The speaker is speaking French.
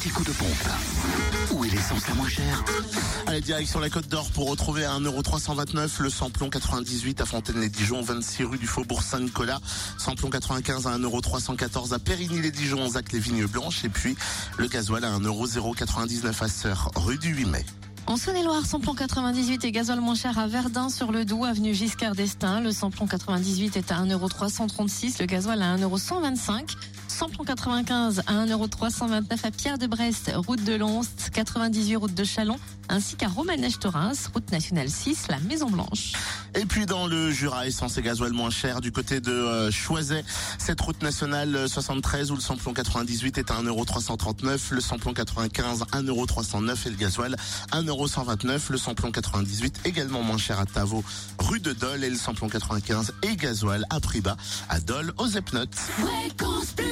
petit coup de pompe. Où est l'essence la moins chère Allez, direction la Côte d'Or pour retrouver à 1,329€ le samplon 98 à Fontaine-les-Dijon, 26 rue du Faubourg Saint-Nicolas. Samplon 95 à 1,314€ à Périgny-les-Dijon, Zac les Vignes Blanches. Et puis le gasoil à 1,099€ à Sœur, rue du 8 mai. En Saône-et-Loire, samplon 98 et gasoil moins cher à Verdun sur le Doubs, avenue Giscard d'Estaing. Le samplon 98 est à 1,336€, le gasoil à 1,125€. Samplon 95 à 1,329€ à Pierre de Brest, route de Lons, 98 route de Chalon, ainsi qu'à Romanèche-Torins, route nationale 6, la Maison Blanche. Et puis dans le Jura, essence et gasoil moins cher du côté de euh, Choiset, cette route nationale 73 où le samplon 98 est à 1,339€, le samplon 95 1,309€ et le gasoil 1,129€, le samplon 98 également moins cher à Tavo, rue de Dole et le samplon 95 et gasoil à prix bas à Dole aux Epnotes. Fréquence plus